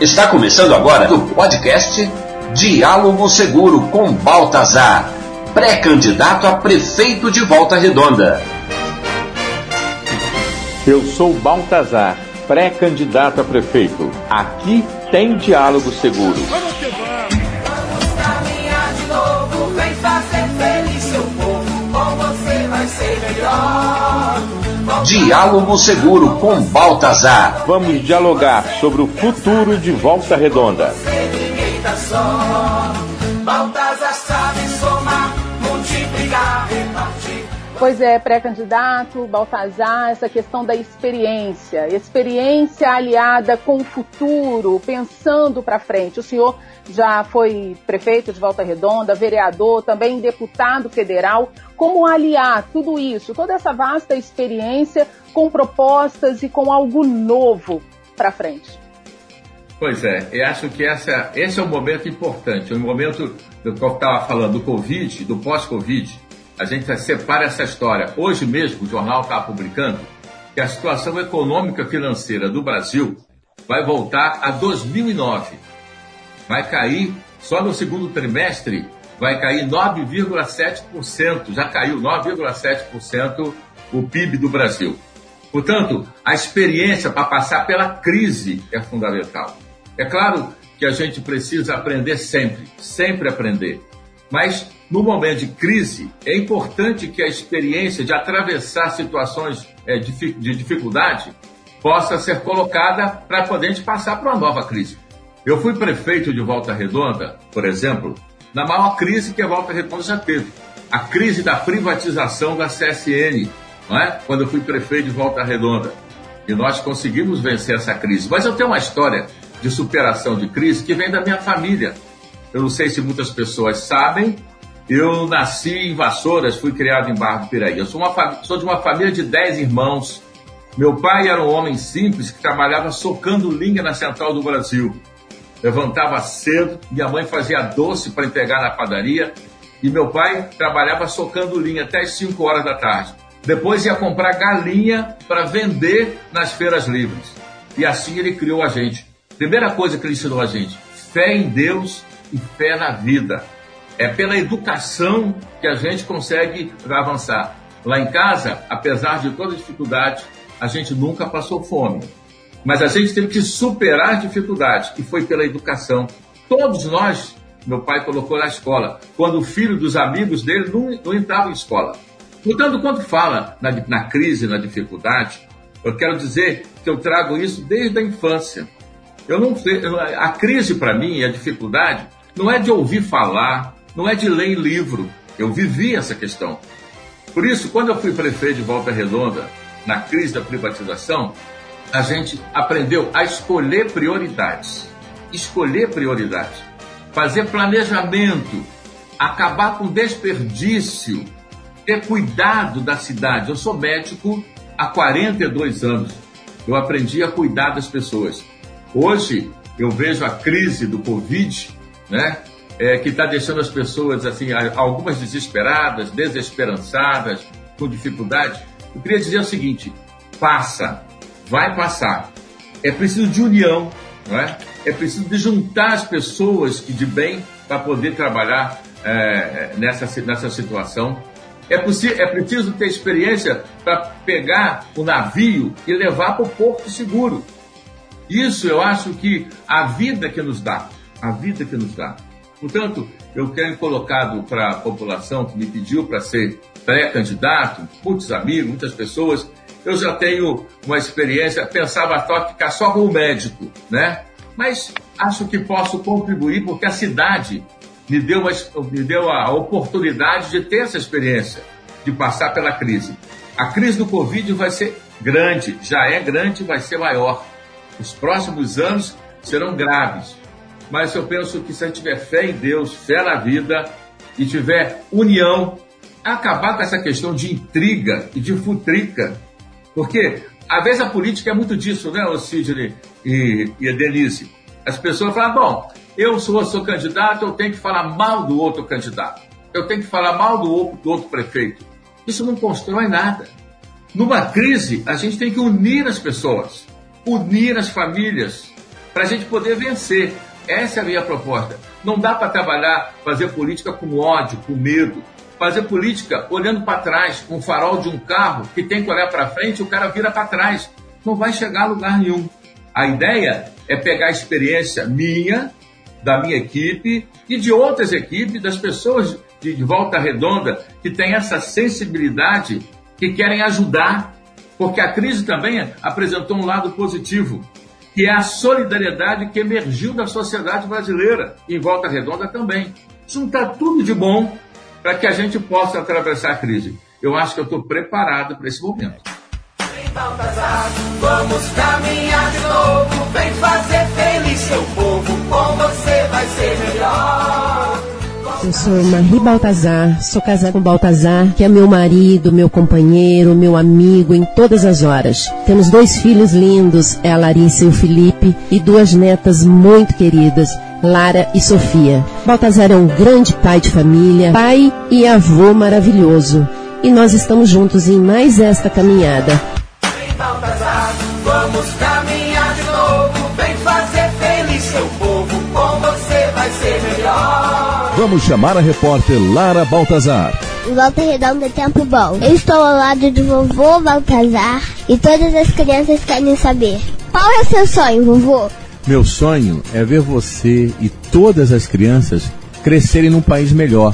Está começando agora o podcast Diálogo Seguro com Baltazar, pré-candidato a prefeito de Volta Redonda. Eu sou Baltazar, pré-candidato a prefeito. Aqui tem Diálogo Seguro. Vamos que vamos! Vamos caminhar de novo, vem fazer feliz seu povo, com você vai ser melhor. Diálogo Seguro com Baltazar. Vamos dialogar sobre o futuro de Volta Redonda. Ninguém tá só. Baltazar Pois é, pré-candidato, Baltazar, essa questão da experiência, experiência aliada com o futuro, pensando para frente. O senhor já foi prefeito de Volta Redonda, vereador, também deputado federal. Como aliar tudo isso, toda essa vasta experiência com propostas e com algo novo para frente? Pois é, eu acho que essa, esse é um momento importante, um momento do que eu estava falando do Covid, do pós-Covid. A gente separa essa história. Hoje mesmo, o jornal está publicando que a situação econômica financeira do Brasil vai voltar a 2009. Vai cair, só no segundo trimestre, vai cair 9,7%. Já caiu 9,7% o PIB do Brasil. Portanto, a experiência para passar pela crise é fundamental. É claro que a gente precisa aprender sempre, sempre aprender. Mas no momento de crise, é importante que a experiência de atravessar situações é, de, de dificuldade possa ser colocada para poder a gente passar para uma nova crise. Eu fui prefeito de Volta Redonda, por exemplo, na maior crise que a Volta Redonda já teve. A crise da privatização da CSN, não é? quando eu fui prefeito de Volta Redonda. E nós conseguimos vencer essa crise. Mas eu tenho uma história de superação de crise que vem da minha família. Eu não sei se muitas pessoas sabem, eu nasci em Vassouras, fui criado em Barro do Piraí. Eu sou, uma, sou de uma família de 10 irmãos. Meu pai era um homem simples que trabalhava socando linha na central do Brasil. Levantava cedo, minha mãe fazia doce para entregar na padaria e meu pai trabalhava socando linha até as 5 horas da tarde. Depois ia comprar galinha para vender nas feiras livres. E assim ele criou a gente. Primeira coisa que ele ensinou a gente: fé em Deus e fé na vida. É pela educação que a gente consegue avançar. Lá em casa, apesar de toda dificuldade, a gente nunca passou fome. Mas a gente teve que superar as dificuldades, e foi pela educação. Todos nós, meu pai colocou na escola, quando o filho dos amigos dele não, não entrava em escola. Portanto, quando fala na, na crise, na dificuldade, eu quero dizer que eu trago isso desde a infância. Eu não a crise para mim, a dificuldade, não é de ouvir falar, não é de ler livro. Eu vivi essa questão. Por isso, quando eu fui prefeito de Volta Redonda, na crise da privatização, a gente aprendeu a escolher prioridades. Escolher prioridades. Fazer planejamento. Acabar com desperdício. Ter cuidado da cidade. Eu sou médico há 42 anos. Eu aprendi a cuidar das pessoas. Hoje, eu vejo a crise do Covid, né? É, que está deixando as pessoas, assim, algumas desesperadas, desesperançadas, com dificuldade. Eu queria dizer o seguinte: passa, vai passar. É preciso de união, não é? É preciso de juntar as pessoas de bem para poder trabalhar é, nessa, nessa situação. É, é preciso ter experiência para pegar o navio e levar para o porto seguro. Isso eu acho que a vida que nos dá, a vida que nos dá. Portanto, eu quero colocado para a população que me pediu para ser pré-candidato, muitos amigos, muitas pessoas, eu já tenho uma experiência, pensava só ficar só como médico, né? Mas acho que posso contribuir porque a cidade me deu, uma, me deu a oportunidade de ter essa experiência, de passar pela crise. A crise do Covid vai ser grande, já é grande, vai ser maior. Os próximos anos serão graves mas eu penso que se a gente tiver fé em Deus, fé na vida e tiver união, acabar com essa questão de intriga e de futrica, porque às vezes a política é muito disso, né, Sidney e, e Denise? As pessoas falam, bom, eu sou, sou candidato, eu tenho que falar mal do outro candidato, eu tenho que falar mal do outro, do outro prefeito. Isso não constrói nada. Numa crise, a gente tem que unir as pessoas, unir as famílias, para a gente poder vencer. Essa é a minha proposta. Não dá para trabalhar, fazer política com ódio, com medo. Fazer política olhando para trás, com o farol de um carro que tem que olhar para frente, o cara vira para trás. Não vai chegar a lugar nenhum. A ideia é pegar a experiência minha, da minha equipe e de outras equipes, das pessoas de Volta Redonda que têm essa sensibilidade, que querem ajudar, porque a crise também apresentou um lado positivo que é a solidariedade que emergiu da sociedade brasileira, em Volta Redonda também. Juntar tudo de bom para que a gente possa atravessar a crise. Eu acho que eu estou preparado para esse momento. Vamos caminhar de novo, fazer sou Marie Baltazar, sou casada com Baltazar, que é meu marido, meu companheiro, meu amigo em todas as horas. Temos dois filhos lindos, é a Larissa e o Felipe, e duas netas muito queridas, Lara e Sofia. Baltazar é um grande pai de família, pai e avô maravilhoso. E nós estamos juntos em mais esta caminhada. Vem Baltazar, vamos caminhar Vamos chamar a repórter Lara Baltazar. Volta Redonda é tempo bom. Eu estou ao lado do vovô Baltazar e todas as crianças querem saber. Qual é o seu sonho, vovô? Meu sonho é ver você e todas as crianças crescerem num país melhor,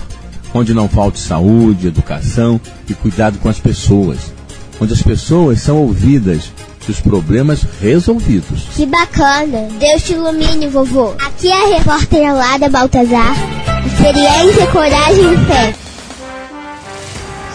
onde não falte saúde, educação e cuidado com as pessoas, onde as pessoas são ouvidas e os problemas resolvidos. Que bacana. Deus te ilumine, vovô. Aqui é a repórter Lara Baltazar. Experiência, coragem e fé.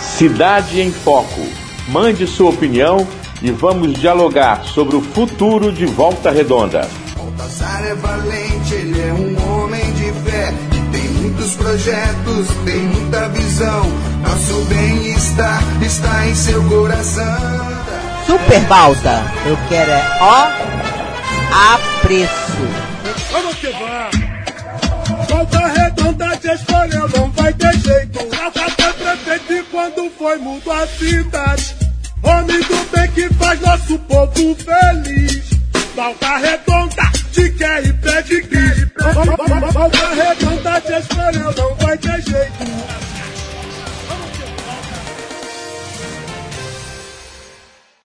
Cidade em Foco. Mande sua opinião e vamos dialogar sobre o futuro de Volta Redonda. Baltazar é valente, ele é um homem de fé. Tem muitos projetos, tem muita visão. Nosso bem-estar está em seu coração. Super Balta, eu quero é ó a preço. Vamos que vamos. Volta redonda te escolheu, não vai ter jeito. Rafa foi prefeito e quando foi mudou a cidade. Homem do bem que faz nosso povo feliz. Volta redonda te quer e pede que. Volta redonda te escolheu, não vai ter jeito.